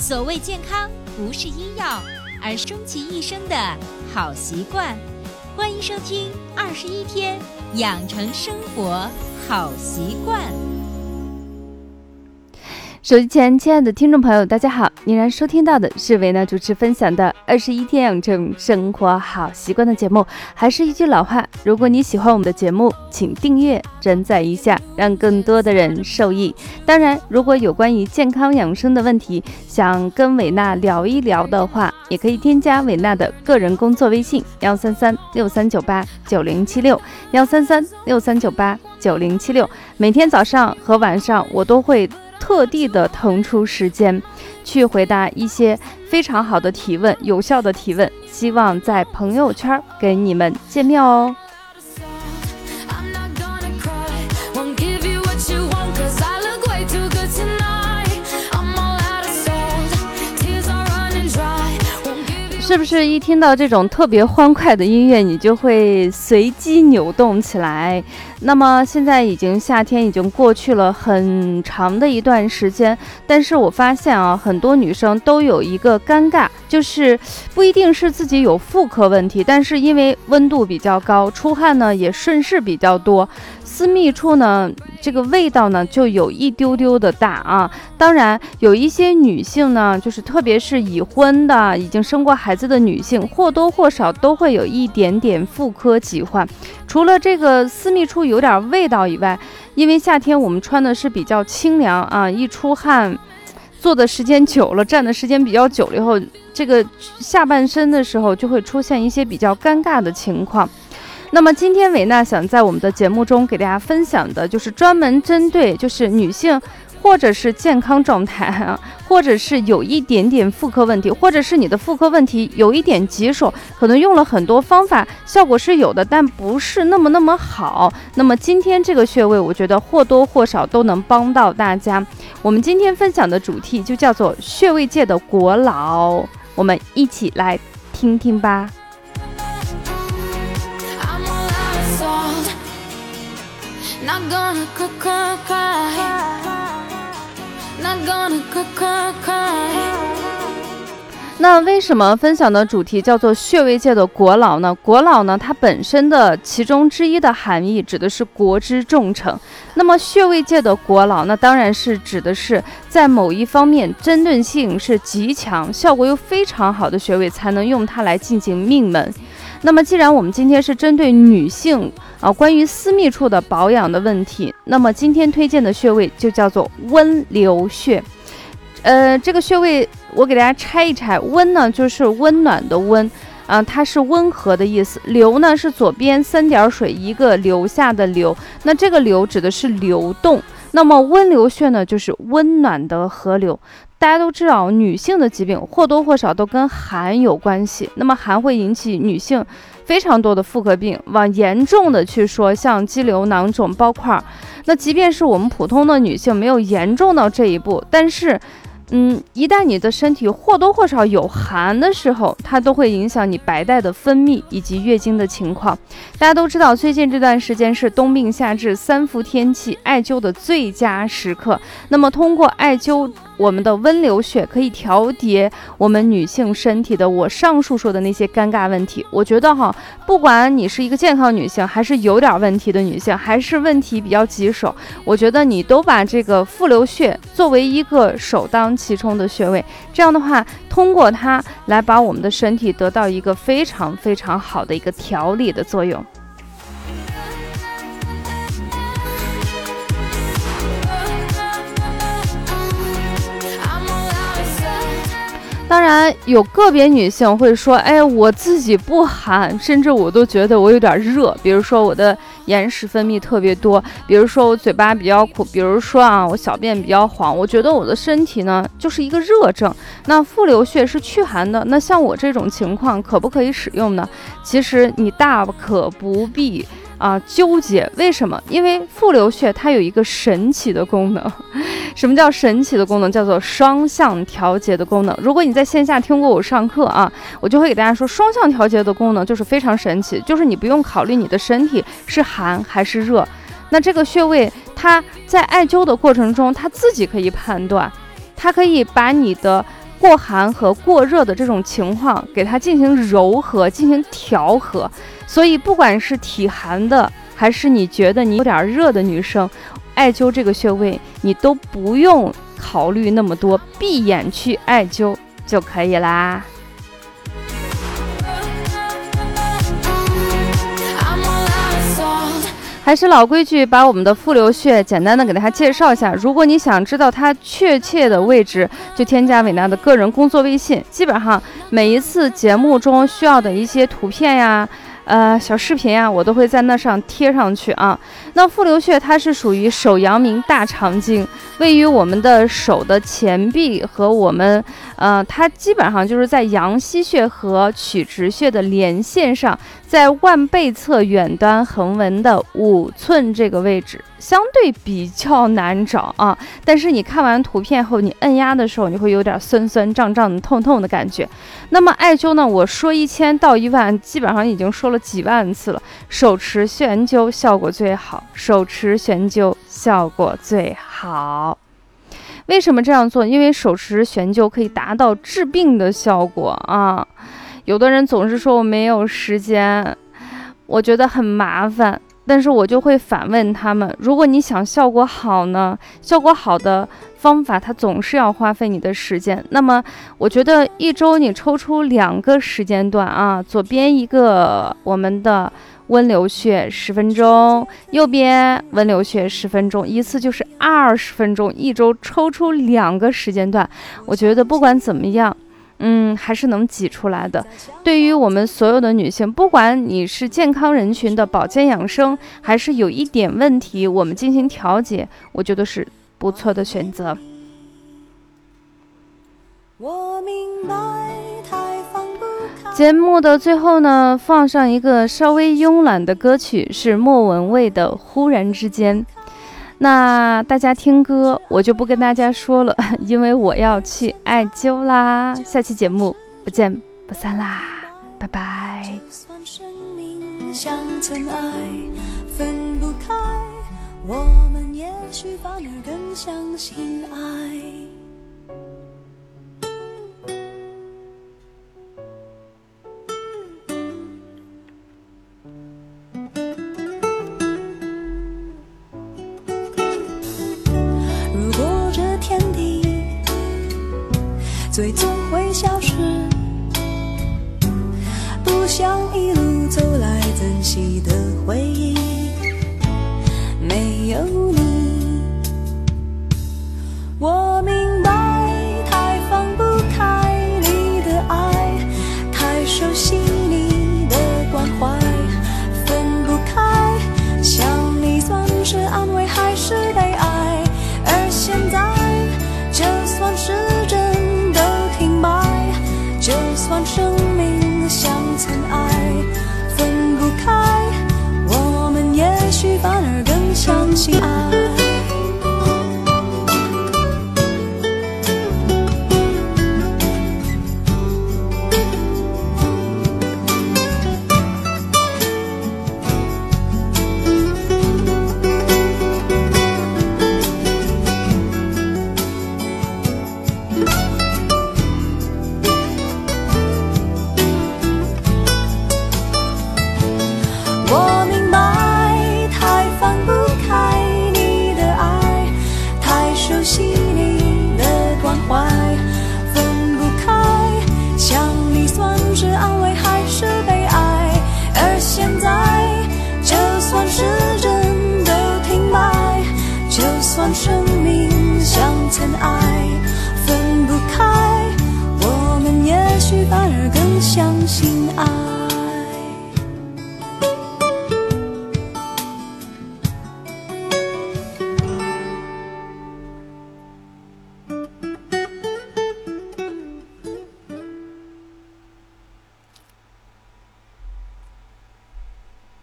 所谓健康，不是医药，而是终其一生的好习惯。欢迎收听《二十一天养成生活好习惯》。手机前，亲爱的听众朋友，大家好！您然收听到的是维娜主持分享的《二十一天养成生活好习惯》的节目。还是一句老话，如果你喜欢我们的节目，请订阅、转载一下，让更多的人受益。当然，如果有关于健康养生的问题，想跟维娜聊一聊的话，也可以添加维娜的个人工作微信：幺三三六三九八九零七六，幺三三六三九八九零七六。每天早上和晚上，我都会。特地的腾出时间，去回答一些非常好的提问，有效的提问，希望在朋友圈给你们见面哦。是不是一听到这种特别欢快的音乐，你就会随机扭动起来？那么现在已经夏天已经过去了很长的一段时间，但是我发现啊，很多女生都有一个尴尬，就是不一定是自己有妇科问题，但是因为温度比较高，出汗呢也顺势比较多。私密处呢，这个味道呢就有一丢丢的大啊。当然，有一些女性呢，就是特别是已婚的、已经生过孩子的女性，或多或少都会有一点点妇科疾患。除了这个私密处有点味道以外，因为夏天我们穿的是比较清凉啊，一出汗，坐的时间久了，站的时间比较久了以后，这个下半身的时候就会出现一些比较尴尬的情况。那么今天维娜想在我们的节目中给大家分享的，就是专门针对就是女性，或者是健康状态啊，或者是有一点点妇科问题，或者是你的妇科问题有一点棘手，可能用了很多方法，效果是有的，但不是那么那么好。那么今天这个穴位，我觉得或多或少都能帮到大家。我们今天分享的主题就叫做穴位界的国老，我们一起来听听吧。那为什么分享的主题叫做穴位界的国老呢？国老呢，它本身的其中之一的含义指的是国之重臣。那么穴位界的国老，那当然是指的是在某一方面针对性是极强、效果又非常好的穴位，才能用它来进行命门。那么既然我们今天是针对女性。啊，关于私密处的保养的问题，那么今天推荐的穴位就叫做温流穴。呃，这个穴位我给大家拆一拆，温呢就是温暖的温，啊，它是温和的意思。流呢是左边三点水一个流下的流，那这个流指的是流动。那么温流穴呢就是温暖的河流。大家都知道，女性的疾病或多或少都跟寒有关系，那么寒会引起女性。非常多的妇科病，往严重的去说，像肌瘤、囊肿、包块，那即便是我们普通的女性，没有严重到这一步，但是。嗯，一旦你的身体或多或少有寒的时候，它都会影响你白带的分泌以及月经的情况。大家都知道，最近这段时间是冬病夏治三伏天气，艾灸的最佳时刻。那么，通过艾灸我们的温流穴，可以调节我们女性身体的我上述说的那些尴尬问题。我觉得哈，不管你是一个健康女性，还是有点问题的女性，还是问题比较棘手，我觉得你都把这个复流穴作为一个首当。其冲的穴位，这样的话，通过它来把我们的身体得到一个非常非常好的一个调理的作用。当然，有个别女性会说：“哎，我自己不寒，甚至我都觉得我有点热。比如说我的眼屎分泌特别多，比如说我嘴巴比较苦，比如说啊，我小便比较黄。我觉得我的身体呢就是一个热症。那复流穴是祛寒的，那像我这种情况可不可以使用呢？其实你大可不必。”啊，纠结为什么？因为复流穴它有一个神奇的功能。什么叫神奇的功能？叫做双向调节的功能。如果你在线下听过我上课啊，我就会给大家说，双向调节的功能就是非常神奇，就是你不用考虑你的身体是寒还是热，那这个穴位它在艾灸的过程中，它自己可以判断，它可以把你的过寒和过热的这种情况，给它进行柔和、进行调和。所以，不管是体寒的，还是你觉得你有点热的女生，艾灸这个穴位，你都不用考虑那么多，闭眼去艾灸就可以啦。还是老规矩，把我们的复流穴简单的给大家介绍一下。如果你想知道它确切的位置，就添加伟娜的个人工作微信。基本上每一次节目中需要的一些图片呀。呃，小视频啊，我都会在那上贴上去啊。那复流穴它是属于手阳明大肠经，位于我们的手的前臂和我们，呃，它基本上就是在阳溪穴和曲池穴的连线上，在腕背侧远端横纹的五寸这个位置。相对比较难找啊，但是你看完图片后，你按压的时候，你会有点酸酸胀胀的、痛痛的感觉。那么艾灸呢？我说一千到一万，基本上已经说了几万次了。手持悬灸效果最好，手持悬灸效果最好。为什么这样做？因为手持悬灸可以达到治病的效果啊。有的人总是说我没有时间，我觉得很麻烦。但是我就会反问他们：如果你想效果好呢？效果好的方法，它总是要花费你的时间。那么，我觉得一周你抽出两个时间段啊，左边一个我们的温流穴十分钟，右边温流穴十分钟，一次就是二十分钟。一周抽出两个时间段，我觉得不管怎么样。嗯，还是能挤出来的。对于我们所有的女性，不管你是健康人群的保健养生，还是有一点问题，我们进行调节，我觉得是不错的选择。我明白节目的最后呢，放上一个稍微慵懒的歌曲，是莫文蔚的《忽然之间》。那大家听歌，我就不跟大家说了，因为我要去艾灸啦。下期节目不见不散啦，拜拜。最想一路走来珍惜的心。爱生命像尘埃，分不开，我们也许反而更。